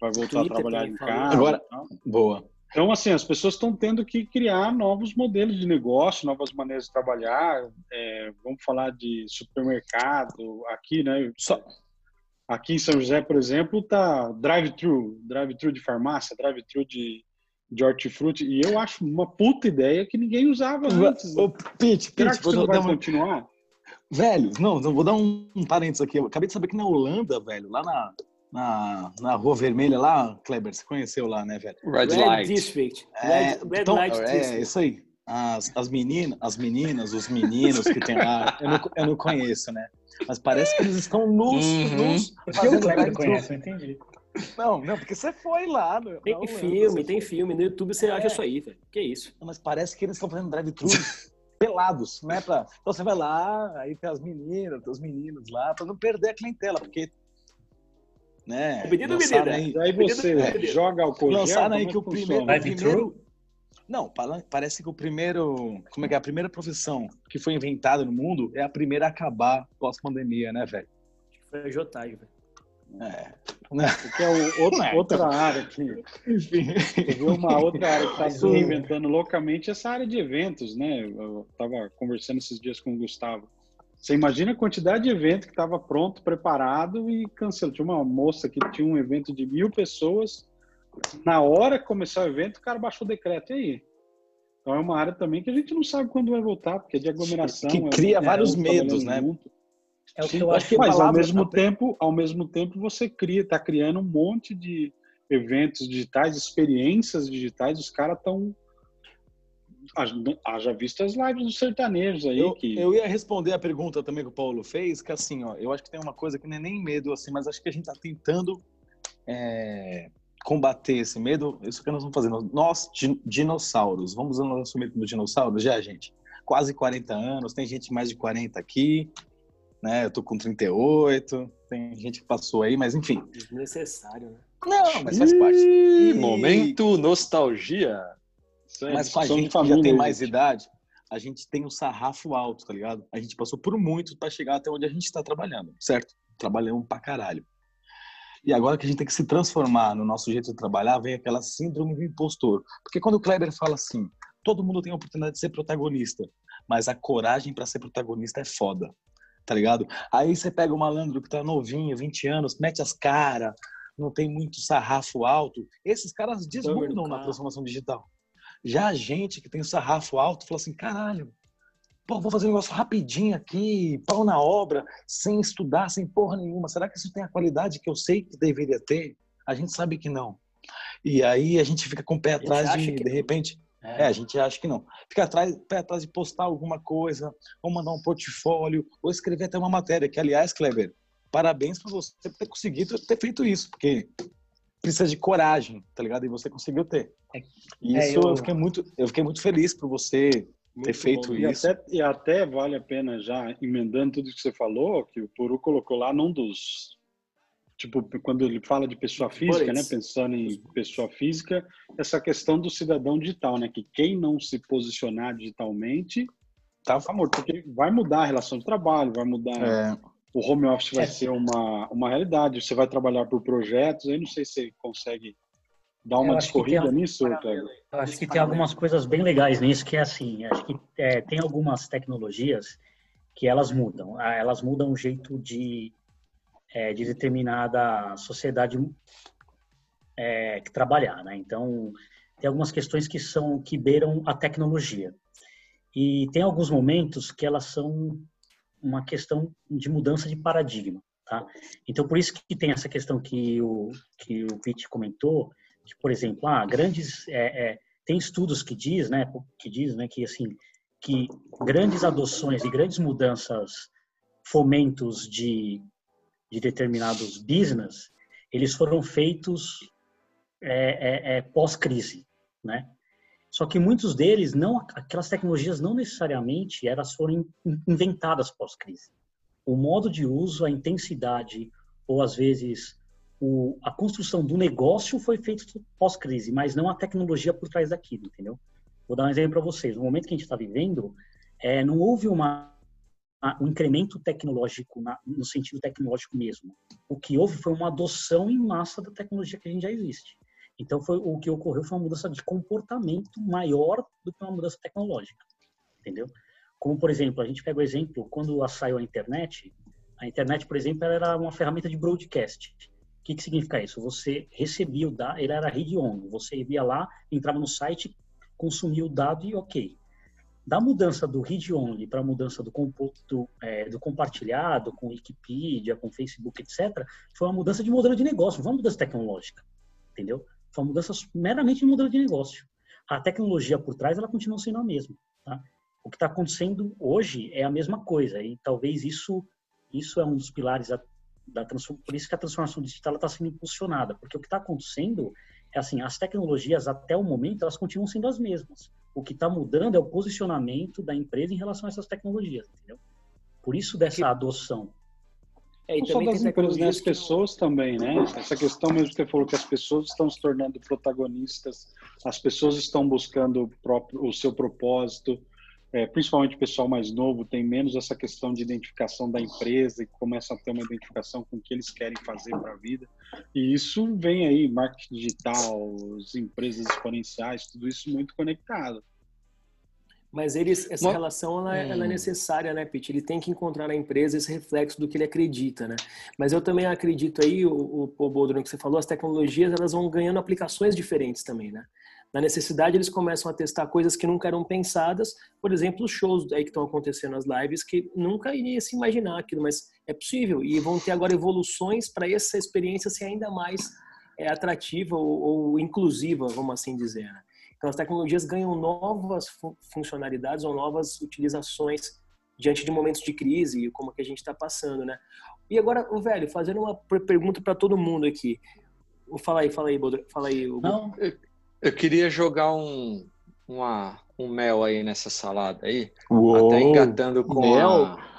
vai voltar a Twitter trabalhar também em casa. Agora-. Boa. Então, assim, as pessoas estão tendo que criar novos modelos de negócio, novas maneiras de trabalhar. É, vamos falar de supermercado aqui, né? Só, Aqui em São José, por exemplo, tá drive-thru, drive-thru de farmácia, drive-thru de, de hortifruti. E eu acho uma puta ideia que ninguém usava antes. Ô, Pete, Será Pete, que isso vai uma... continuar? Velho, não, não, vou dar um, um parênteses aqui. Eu acabei de saber que na Holanda, velho, lá na, na, na Rua Vermelha, lá, Kleber, você conheceu lá, né, velho? Red Red Light. District. É, Red, Red então, Light é, District. isso aí. As, as, meninas, as meninas, os meninos que tem lá, eu não, eu não conheço, né? Mas parece que eles estão nus, Uhum. nus, fazendo Kleber conhece, eu entendi. Não, não, porque você foi lá. No, Tem Holanda, filme, tem foi. filme. No YouTube você É. acha isso aí, velho. Que isso? Mas parece que eles estão fazendo drive-thru pelados, né? Pra... Então você vai lá, aí tem as meninas, tem os meninos lá, pra não perder a clientela, porque. Né? Menino, lançaram menina. aí- E aí você É. joga álcool gel, Lançaram aí como é que o primeiro, o primeiro. Não, parece que o primeiro. Como é que é? A primeira profissão que foi inventada no mundo é a primeira a acabar pós-pandemia, né, velho? Foi a Jotag, velho. É. Porque é o- outro- é, outra área que Enfim. Uma outra área que está se o- reinventando loucamente, essa área de eventos, né? Eu estava conversando esses dias com o Gustavo. Você imagina a quantidade de evento que estava pronto, preparado e cancelou. Tinha uma moça que tinha um evento de mil pessoas. Na hora que começou o evento, o cara baixou o decreto. E aí? Então é uma área também que a gente não sabe quando vai voltar, porque é de aglomeração. Que é- cria é vários um medos, né? junto. É o que Sim, eu acho que mas ao mesmo tempo, ao mesmo tempo você cria, está criando um monte de eventos digitais, experiências digitais. Os caras estão haja visto as lives dos sertanejos aí Eu, que eu ia responder a pergunta também que o Paulo fez, que assim, ó, eu acho que tem uma coisa que não é nem medo, assim, mas acho que a gente está tentando é, combater esse medo. Isso que nós vamos fazendo. Nós, di- dinossauros, vamos nos assumir como dinossauros já, gente? Quase 40 anos, tem gente mais de 40 aqui, né? Eu tô com 38, tem gente que passou aí, mas enfim. Desnecessário, né? Não, mas faz parte. Ih, E- momento nostalgia. Mas com a gente que já família, tem mais gente. idade, a gente tem um sarrafo alto, tá ligado? A gente passou por muito para chegar até onde a gente está trabalhando, certo? Trabalhamos pra caralho. E agora que a gente tem que se transformar no nosso jeito de trabalhar, vem aquela síndrome do impostor. Porque quando o Kleber fala assim, todo mundo tem a oportunidade de ser protagonista, mas a coragem para ser protagonista é foda, tá ligado? Aí você pega o malandro que tá novinho, 20 anos, mete as caras, não tem muito sarrafo alto. Esses caras desmundam na transformação digital. Já a gente que tem o sarrafo alto fala assim, caralho, pô, vou fazer um negócio rapidinho aqui, pau na obra, sem estudar, sem porra nenhuma. Será que isso tem a qualidade que eu sei que deveria ter? A gente sabe que não. E aí a gente fica com o pé atrás de, de repente, é, a gente acha que não. Fica atrás, pé atrás de postar alguma coisa, ou mandar um portfólio, ou escrever até uma matéria. Que, aliás, Kleber, parabéns por você ter conseguido ter feito isso, porque precisa de coragem, tá ligado? E você conseguiu ter. É, E é, isso eu- eu... fiquei muito, eu fiquei muito feliz por você ter feito E isso. até, e até vale a pena já, emendando tudo que você falou, que o Puru colocou lá num dos. Tipo, quando ele fala de pessoa física, né? Pensando em pessoa física, essa questão do cidadão digital, né? Que quem não se posicionar digitalmente Tá, tá morto, porque vai mudar a relação de trabalho, vai mudar. é, O home office vai É. ser uma, uma realidade, você vai trabalhar por projetos, aí não sei se você consegue dar uma Eu acho que discorrida nisso, Cleber. Eu acho que tem algumas coisas bem legais nisso, que é assim, acho que é, tem algumas tecnologias que elas mudam. Ah, Elas mudam o jeito de, é, de determinada sociedade é, que trabalhar, né? Então, tem algumas questões que são que beiram a tecnologia. E tem alguns momentos que elas são uma questão de mudança de paradigma, tá? Então, por isso que tem essa questão que o que o Pete comentou, que, por exemplo, ah, grandes é, é, tem estudos que diz, né, que diz, né, que assim, que grandes adoções e grandes mudanças, fomentos de, de determinados business, eles foram feitos é, é, é, pós-crise, né? Só que muitos deles não, aquelas tecnologias não necessariamente elas foram in- inventadas pós-crise. O modo de uso, a intensidade ou às vezes o, a construção do negócio foi feito pós-crise, mas não a tecnologia por trás daquilo, entendeu? Vou dar um exemplo para vocês. No momento que a gente está vivendo, é, não houve uma, um incremento tecnológico na- no sentido tecnológico mesmo. O que houve foi uma adoção em massa da tecnologia que a gente já existe. Então, foi, o que ocorreu foi uma mudança de comportamento maior do que uma mudança tecnológica, entendeu? Como, por exemplo, a gente pega o exemplo, quando saiu a internet, a internet, por exemplo, era uma ferramenta de broadcast. O que, que significa isso? Você recebia o dado, ele era read-only, você ia lá, entrava no site, consumia o dado e ok. Da mudança do read-only para a mudança do, do, é, do compartilhado com Wikipedia, com Facebook, etc., foi uma mudança de modelo de negócio, não uma mudança tecnológica, entendeu? Foi uma mudança meramente de modelo de negócio. A tecnologia por trás, ela continua sendo a mesma, tá? O que está acontecendo hoje é a mesma coisa e talvez isso isso é um dos pilares da, da por isso que a transformação digital está sendo impulsionada, porque o que está acontecendo é assim, as tecnologias até o momento elas continuam sendo as mesmas. O que está mudando é o posicionamento da empresa em relação a essas tecnologias, entendeu? Por isso dessa adoção. É, Não só das empresas, né? As não- pessoas também, né? Essa questão mesmo que você falou que as pessoas estão se tornando protagonistas, as pessoas estão buscando o, próprio, o seu propósito, é, principalmente o pessoal mais novo tem menos essa questão de identificação da empresa e começam a ter uma identificação com o que eles querem fazer para a vida. E isso vem aí, marketing digital, as empresas exponenciais, tudo isso muito conectado. Mas eles, essa Uma- relação ela, é- ela é Hum. necessária, né, Pete? Ele tem que encontrar na empresa esse reflexo do que ele acredita, né? Mas eu também acredito aí, o, o, o Boldro, que você falou, as tecnologias elas vão ganhando aplicações diferentes também, né? Na necessidade eles começam a testar coisas que nunca eram pensadas, por exemplo, os shows aí que estão acontecendo nas lives que nunca iria se imaginar aquilo, mas é possível e vão ter agora evoluções para essa experiência ser ainda mais é, atrativa ou, ou inclusiva, vamos assim dizer. Né? Então, as tecnologias ganham novas fu- funcionalidades ou novas utilizações diante de momentos de crise, como que a gente está passando, né? E agora, o velho, fazendo uma per- pergunta para todo mundo aqui. Fala aí, fala aí, Bodro, fala aí. Hugo. Não, Eu queria jogar um, uma, um mel aí nessa salada aí, Uou, até engatando com mel? a...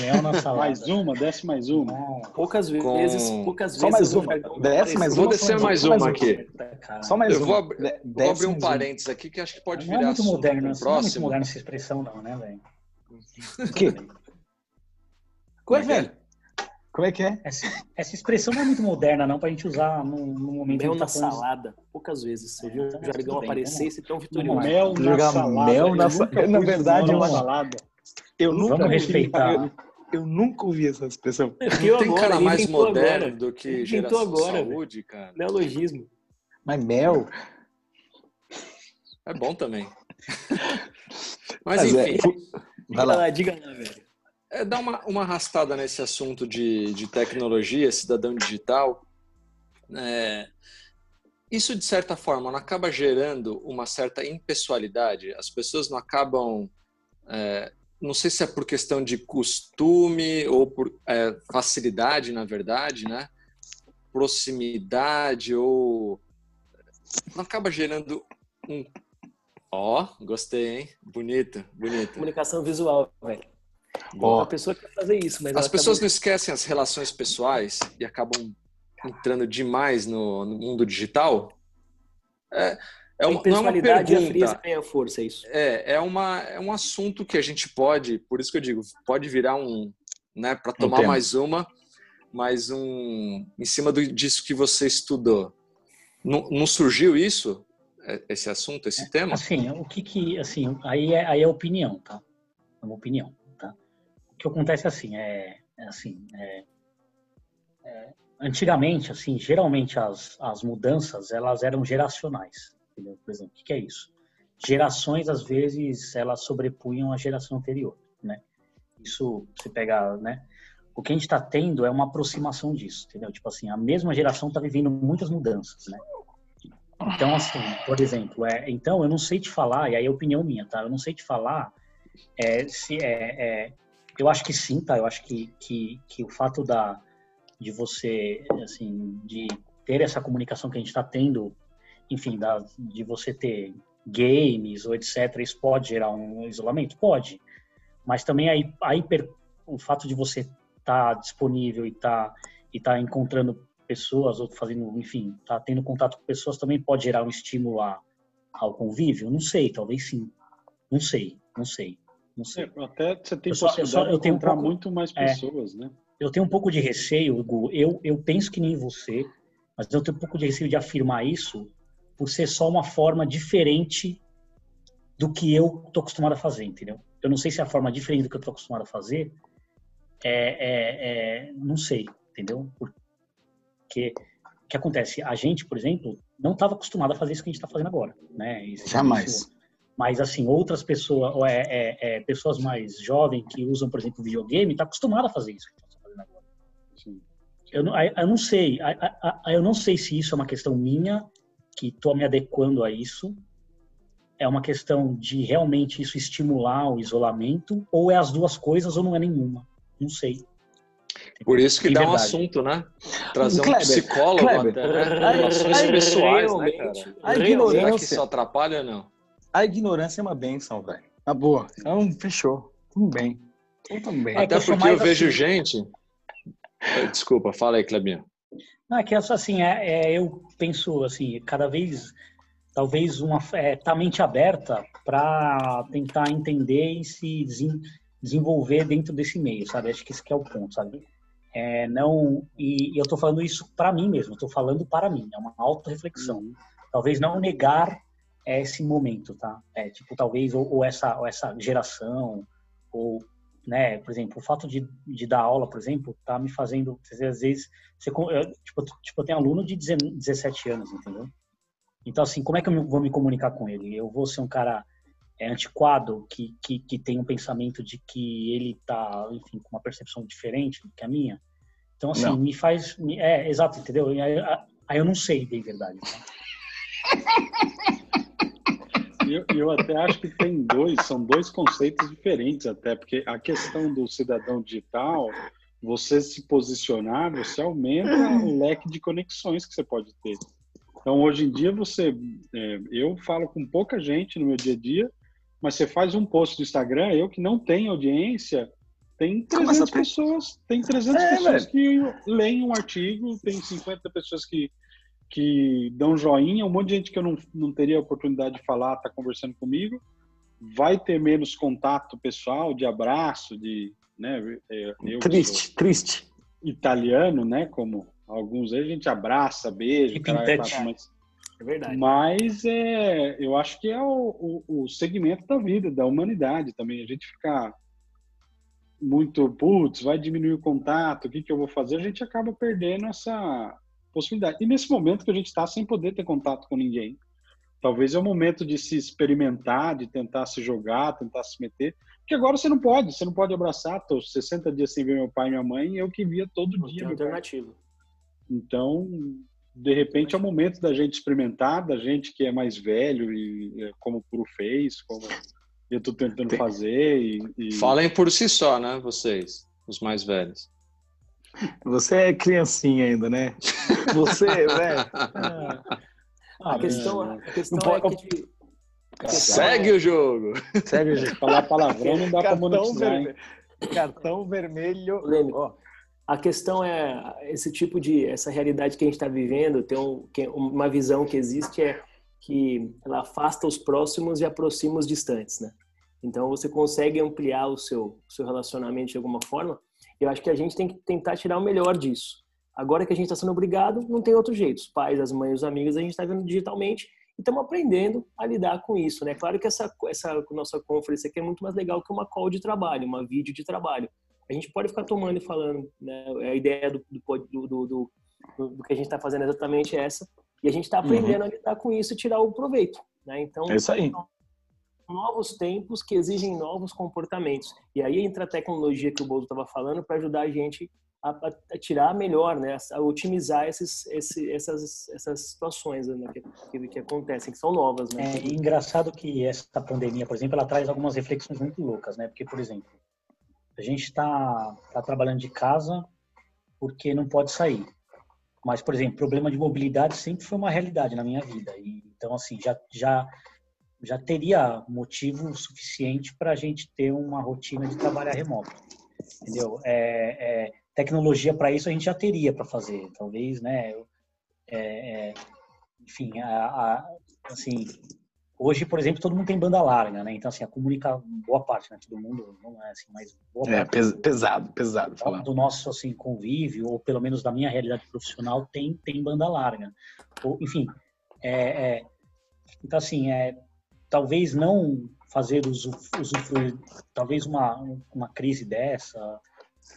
mel na salada. Mais uma, desce mais uma. Não, Poucas Com- vezes, poucas Só vezes mais o uma. Desce mais Vou uma, descer só mais mais uma uma. aqui. cara. Só mais Eu vou, uma. vou desce abrir um mais uma. parênteses aqui que acho que pode Não é virar muito assunto moderno, pro não é muito próximo. moderno essa expressão, não, né, velho? O quê? Ué, velho? Como é que é? Essa, essa expressão não é muito moderna, não, pra gente usar no, no momento Mel na tá falando- salada. Poucas vezes você viu Então, o jargão aparecer e ser tão vitorioso. Mel na salada. mel na nunca sa- pus Na verdade, na acho- salada. Eu nunca Vamos ouvi- respeitar. Eu, eu nunca ouvi essa expressão. Inventou Não tem agora, cara mais moderno agora. do que geração inventou agora, de saúde, cara. Neologismo. Mas mel? É bom também. Mas Mas é, enfim, Diga Vai lá. lá, diga lá, velho. é dar uma, uma arrastada nesse assunto de, de tecnologia, cidadão digital. É, isso, de certa forma, não acaba gerando uma certa impessoalidade? As pessoas não acabam. é, não sei se é por questão de costume ou por é, facilidade, na verdade, né? Proximidade ou. Não acaba gerando um Ó, oh, gostei, hein? Bonito, bonito. Comunicação visual, velho. Bom, a pessoa quer fazer isso, mas as pessoas acaba... não esquecem as relações pessoais e acabam entrando demais no, no mundo digital. É, é uma, não é uma pergunta. E a tem a força, é isso. É, é, uma, é um assunto que a gente pode, por isso que eu digo, pode virar um, né, para tomar um mais uma, mais um, em cima do, disso que você estudou. Não, não surgiu isso, é, esse assunto, esse é, tema? Assim, o que que, assim, aí é, aí é opinião, tá? É uma opinião, tá? O que acontece assim, é, é assim, é, é, antigamente, assim, geralmente as, as mudanças, elas eram geracionais, entendeu? Por exemplo, o que, é isso? Gerações, às vezes, elas sobrepunham a geração anterior, né? Isso, você pega, né? O que a gente está tendo é uma aproximação disso, entendeu? Tipo assim, a mesma geração está vivendo muitas mudanças, né? Então, assim, por exemplo, é, então eu não sei te falar, e aí é opinião minha, tá? Eu não sei te falar é, se é, é, eu acho que sim, tá? Eu acho que, que, que o fato da, de você, assim, de ter essa comunicação que a gente está tendo, enfim, da, de você ter games ou etc, isso pode gerar um isolamento? Pode. Mas também aí, aí o fato de você estar tá disponível e tá, e tá encontrando pessoas ou fazendo, enfim, tá tendo contato com pessoas também pode gerar um estímulo a, ao convívio? Não sei, talvez sim. Não sei, não sei. Não sei. É, até você tem eu só, eu só, eu tenho encontrar um pouco, muito mais é. pessoas, é, né? Eu tenho um pouco de receio, Hugo. Eu, eu penso que nem você, mas eu tenho um pouco de receio de afirmar isso por ser só uma forma diferente do que eu tô acostumado a fazer, entendeu? Eu não sei se é a forma diferente do que eu tô acostumado a fazer. É, é, é não sei, entendeu? Porque o que acontece? A gente, por exemplo, não estava acostumado a fazer isso que a gente está fazendo agora, né? Isso, Jamais. Isso, mas assim, outras pessoas, é, é, é, pessoas mais jovens que usam, por exemplo, videogame, tá acostumada a fazer isso que a gente está fazendo agora. Eu, eu não sei, eu não sei se isso é uma questão minha que estou me adequando a isso, é uma questão de realmente isso estimular o isolamento, ou é as duas coisas ou não é nenhuma. Não sei. Por isso que dá verdade. um assunto, né? Trazer Kleber, um psicólogo Kleber, até, né? Relações pessoais, né, cara? A ignorância... Será que isso atrapalha ou não? A ignorância é uma benção, velho. Na boa. Então, fechou. Tudo bem. Tudo bem. Até porque eu vejo assim... gente... Desculpa, fala aí, Clebinho. Não, é que assim, é, é, eu penso assim, cada vez, talvez uma é, tá mente aberta para tentar entender e se desenvolver dentro desse meio, sabe? Acho que esse que é o ponto, sabe? É, não e, e eu estou falando isso para mim mesmo, estou falando para mim, é uma auto-reflexão. Uhum. Talvez não negar esse momento, tá? É, tipo, talvez, ou, ou, essa, ou essa geração, ou, né, por exemplo, o fato de, de dar aula, por exemplo, tá me fazendo, às vezes, você, eu, tipo, tipo, eu tenho aluno de 17 anos, entendeu? Então, assim, como é que eu vou me comunicar com ele? Eu vou ser um cara é, antiquado, que, que, que tem um pensamento de que ele está, enfim, com uma percepção diferente do que a minha. Então, assim, não. me faz. Me, é, exato, entendeu? Aí, aí, eu não sei, de verdade. Tá? eu, eu até acho que tem dois, são dois conceitos diferentes, até, porque a questão do cidadão digital, você se posicionar, você aumenta o leque de conexões que você pode ter. Então, hoje em dia, você, é, eu falo com pouca gente no meu dia a dia, mas você faz um post do Instagram, eu que não tenho audiência, tem 300 pessoas, tem 300 é, pessoas velho. que leem um artigo, tem 50 pessoas que, que dão joinha, um monte de gente que eu não, não teria oportunidade de falar, tá conversando comigo, vai ter menos contato pessoal, de abraço, de, né, é, triste, triste. Italiano, né, como alguns aí a gente abraça, beija, cara, mas é verdade. Mas é, eu acho que é o, o, o, segmento da vida, da humanidade também. A gente ficar muito, putz, vai diminuir o contato, o que, que eu vou fazer? A gente acaba perdendo essa possibilidade. E nesse momento que a gente está sem poder ter contato com ninguém, talvez é o momento de se experimentar, de tentar se jogar, tentar se meter. Porque agora você não pode, você não pode abraçar. Tô 60 dias sem ver meu pai e minha mãe, eu que via todo não dia. Tem alternativa. Então, de repente é o momento da gente experimentar, da gente que é mais velho e é, como o Puro fez, como eu estou tentando Tem. fazer. E, e... Falem por si só, né, vocês, os mais velhos. Você é criancinha ainda, né? Você, velho. Ah, a questão, a questão é que Segue o jogo. Segue o jogo. Falar palavrão não dá para monetizar, vermelho. Cartão vermelho. Ó, a questão é esse tipo de essa realidade que a gente está vivendo tem um, uma visão que existe é que ela afasta os próximos e aproxima os distantes, né? Então você consegue ampliar o seu, o seu relacionamento de alguma forma. Eu acho que a gente tem que tentar tirar o melhor disso. Agora que a gente está sendo obrigado, não tem outro jeito. Os pais, as mães, os amigos, a gente está vendo digitalmente e estamos aprendendo a lidar com isso, né? Claro que essa, essa nossa conferência aqui é muito mais legal que uma call de trabalho, uma vídeo de trabalho. A gente pode ficar tomando e falando, né? A ideia do, do, do, do, do que a gente está fazendo é exatamente essa. E a gente está aprendendo uhum. a lidar com isso e tirar o proveito. Né? Então, é isso aí. Novos tempos que exigem novos comportamentos. E aí entra a tecnologia que o Boldo estava falando para ajudar a gente a, a, tirar melhor, né? a otimizar esses, esse, essas, essas situações né? que, que, que, acontecem, que são novas. Né? É engraçado que essa pandemia, por exemplo, ela traz algumas reflexões muito loucas, né? Porque, por exemplo, a gente está tá trabalhando de casa porque não pode sair. Mas, por exemplo, problema de mobilidade sempre foi uma realidade na minha vida. E, então, assim, já, já, já teria motivo suficiente para a gente ter uma rotina de trabalhar remoto. Entendeu? É, é tecnologia para isso a gente já teria para fazer. Talvez, né? É, é, enfim, a, a, assim, Hoje, por exemplo, todo mundo tem banda larga, né? Então, assim, a comunica boa parte, né? Todo mundo não é assim, mas boa é, parte. pesado, pesado. Falar. Do nosso, assim, convívio, ou pelo menos da minha realidade profissional, tem, tem banda larga. Ou, enfim, é, é, então, assim, é, talvez não fazer usufruir, talvez uma, uma crise dessa,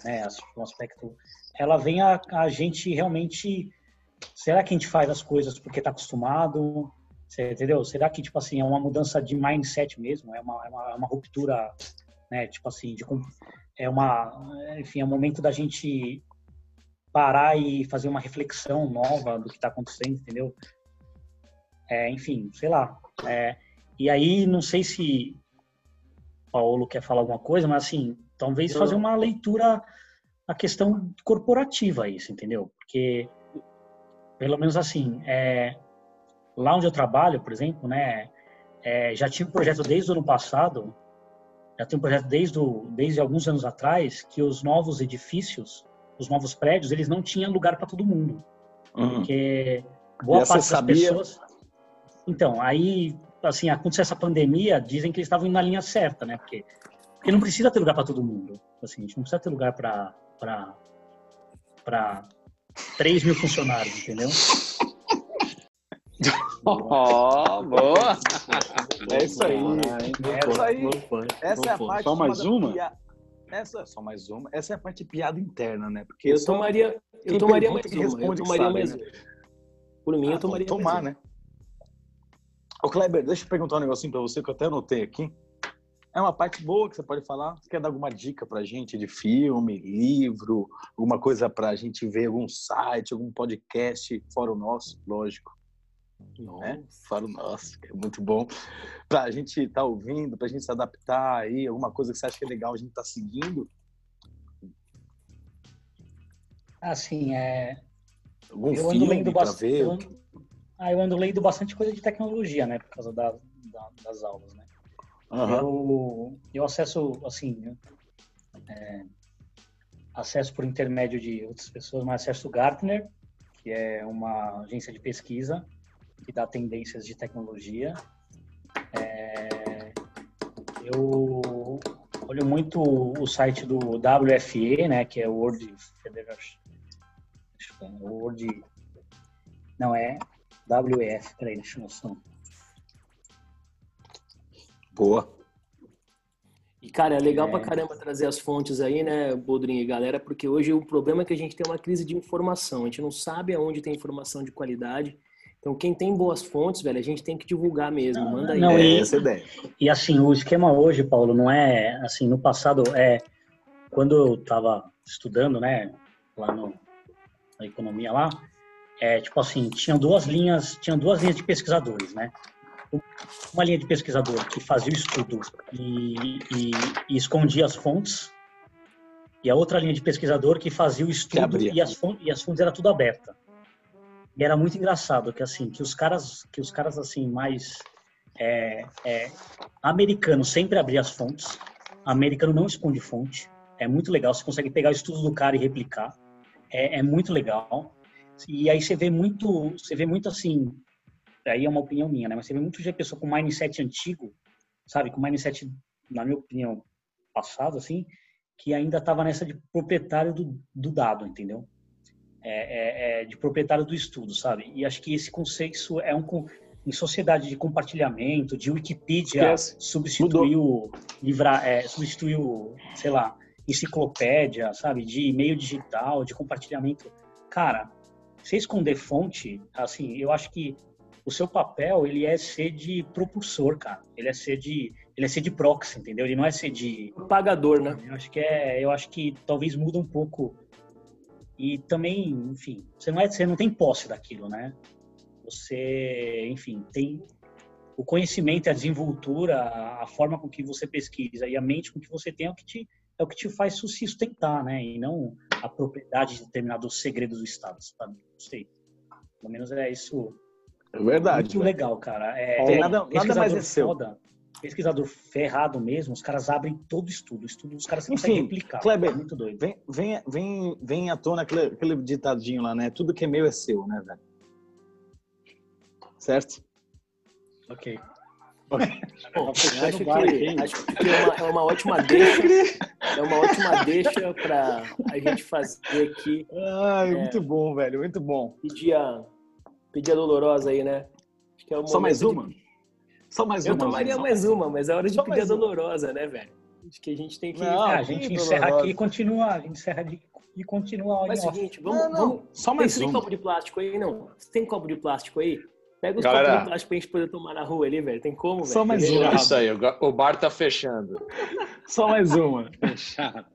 né? Um aspecto, ela vem a, a gente realmente, será que a gente faz as coisas porque está acostumado? Você entendeu? Será que, tipo assim, é uma mudança de mindset mesmo? É uma, é uma, é uma ruptura, né? Tipo assim, de, é uma... Enfim, é um momento da gente parar e fazer uma reflexão nova do que está acontecendo, entendeu? É, enfim, sei lá. É, e aí, não sei se Paulo quer falar alguma coisa, mas assim, talvez fazer uma leitura a questão corporativa isso, entendeu? Porque pelo menos assim, é, lá onde eu trabalho, por exemplo, né, é, já tinha um projeto desde o ano passado, já tem um projeto desde, o, desde alguns anos atrás, que os novos edifícios, os novos prédios, eles não tinham lugar para todo mundo. Uhum. Porque boa parte das sabia... pessoas... Então, aí, assim, aconteceu essa pandemia, dizem que eles estavam indo na linha certa, né? Porque, porque não precisa ter lugar para todo mundo. Assim, a gente não precisa ter lugar para para 3 mil funcionários, entendeu? Ó, oh, boa! É isso aí. É isso aí. Essa é a parte. Só mais uma? Essa é só mais uma. Essa é a parte de piada interna, né? Porque eu tomaria, eu tomaria mais uma. Eu tomaria mais né? Por mim, eu ah, tomaria tomar, né? Ô, Kleber, deixa eu perguntar um negocinho pra você que eu até anotei aqui. É uma parte boa que você pode falar. Você quer dar alguma dica pra gente de filme, livro, alguma coisa pra gente ver, algum site, algum podcast, fora o nosso, lógico. Né? Fora o nosso, que é muito bom. Pra gente estar tá ouvindo, pra gente se adaptar aí, alguma coisa que você acha que é legal a gente tá seguindo. Assim, é. Algum eu filme ando lendo bastante. Ando... Ah, eu ando lendo bastante coisa de tecnologia, né? Por causa da, da, das aulas, né? Uhum. Eu, eu acesso, assim, é, acesso por intermédio de outras pessoas, mas acesso o Gartner, que é uma agência de pesquisa que dá tendências de tecnologia. É, eu olho muito o site do WFE, né, que é o World Federation. World, não é WF, peraí, deixa eu mostrar. Boa. E, cara, é legal é. pra caramba trazer as fontes aí, né, Bodrinho e galera, porque hoje o problema é que a gente tem uma crise de informação. A gente não sabe aonde tem informação de qualidade. Então, quem tem boas fontes, velho, a gente tem que divulgar mesmo. Não, Manda aí. Não, e, essa ideia. E assim, o esquema hoje, Paulo, não é assim, no passado, é quando eu tava estudando, né, lá no, na economia lá, é tipo assim, tinham duas linhas, tinham duas linhas de pesquisadores, né? uma linha de pesquisador que fazia o estudo e, e, e, escondia as fontes, e a outra linha de pesquisador que fazia o estudo e as, fontes, e as fontes era tudo aberta. E era muito engraçado que assim, que os caras, que os caras assim mais É, é, americano sempre abrir as fontes. Americano não esconde fonte. É muito legal. Você consegue pegar o estudo do cara e replicar. É, é muito legal. E aí você vê muito, você vê muito assim. Aí é uma opinião minha, né? Mas você vê muito de pessoa com mindset antigo, sabe? Com mindset, na minha opinião, passado, assim, que ainda estava nessa de proprietário do, do dado, entendeu? É, é, é, de proprietário do estudo, sabe? E acho que esse conceito é um em sociedade de compartilhamento, de Wikipedia substituiu livrar, é, substituiu, sei lá, enciclopédia, sabe? De e-mail digital, de compartilhamento. Cara, você esconder fonte, assim, eu acho que o seu papel ele é ser de propulsor, cara. Ele é ser de ele é ser de proxy, entendeu? Ele não é ser de pagador, né? Eu acho que é, eu acho que talvez muda um pouco. E também, enfim, você não é, você não tem posse daquilo, né? Você, enfim, tem o conhecimento, a desenvoltura, a forma com que você pesquisa e a mente com que você tem é o que te é o que te faz se sustentar, né? E não a propriedade de determinados segredos do Estado, sabe? Não sei. Pelo menos é isso. É verdade. Muito legal, cara. É, é nada, nada mais é seu. Foda, pesquisador ferrado mesmo, os caras abrem todo estudo. Estudo os caras conseguem replicar. Kleber, é muito doido. Vem, vem, vem, vem à tona aquele, aquele ditadinho lá, né? Tudo que é meu é seu, né, velho? Certo? Ok. Bom, acho, que, acho que é uma, é uma ótima deixa. É uma ótima deixa para a gente fazer aqui. Ai, é, muito bom, velho, muito bom. Pedir a, pedir a dolorosa aí, né? Acho que é Só mais uma? De... Só mais eu uma. Eu tomaria mais uma, mas é hora de Só pedir a dolorosa, uma. né, velho? Acho que a gente tem que. Não, a gente encerra dolorosa. aqui e continua. A gente encerra de, e continua. Mas seguinte, vamos. Não, não. vamos... Só mais tem, uma. Tem copo de plástico aí? Não. Tem copo de plástico aí? Pega os Galera, copos de plástico pra gente poder tomar na rua ali, velho. Tem como, velho? Só mais uma. Isso aí, o bar tá fechando. Só mais uma. Fechado.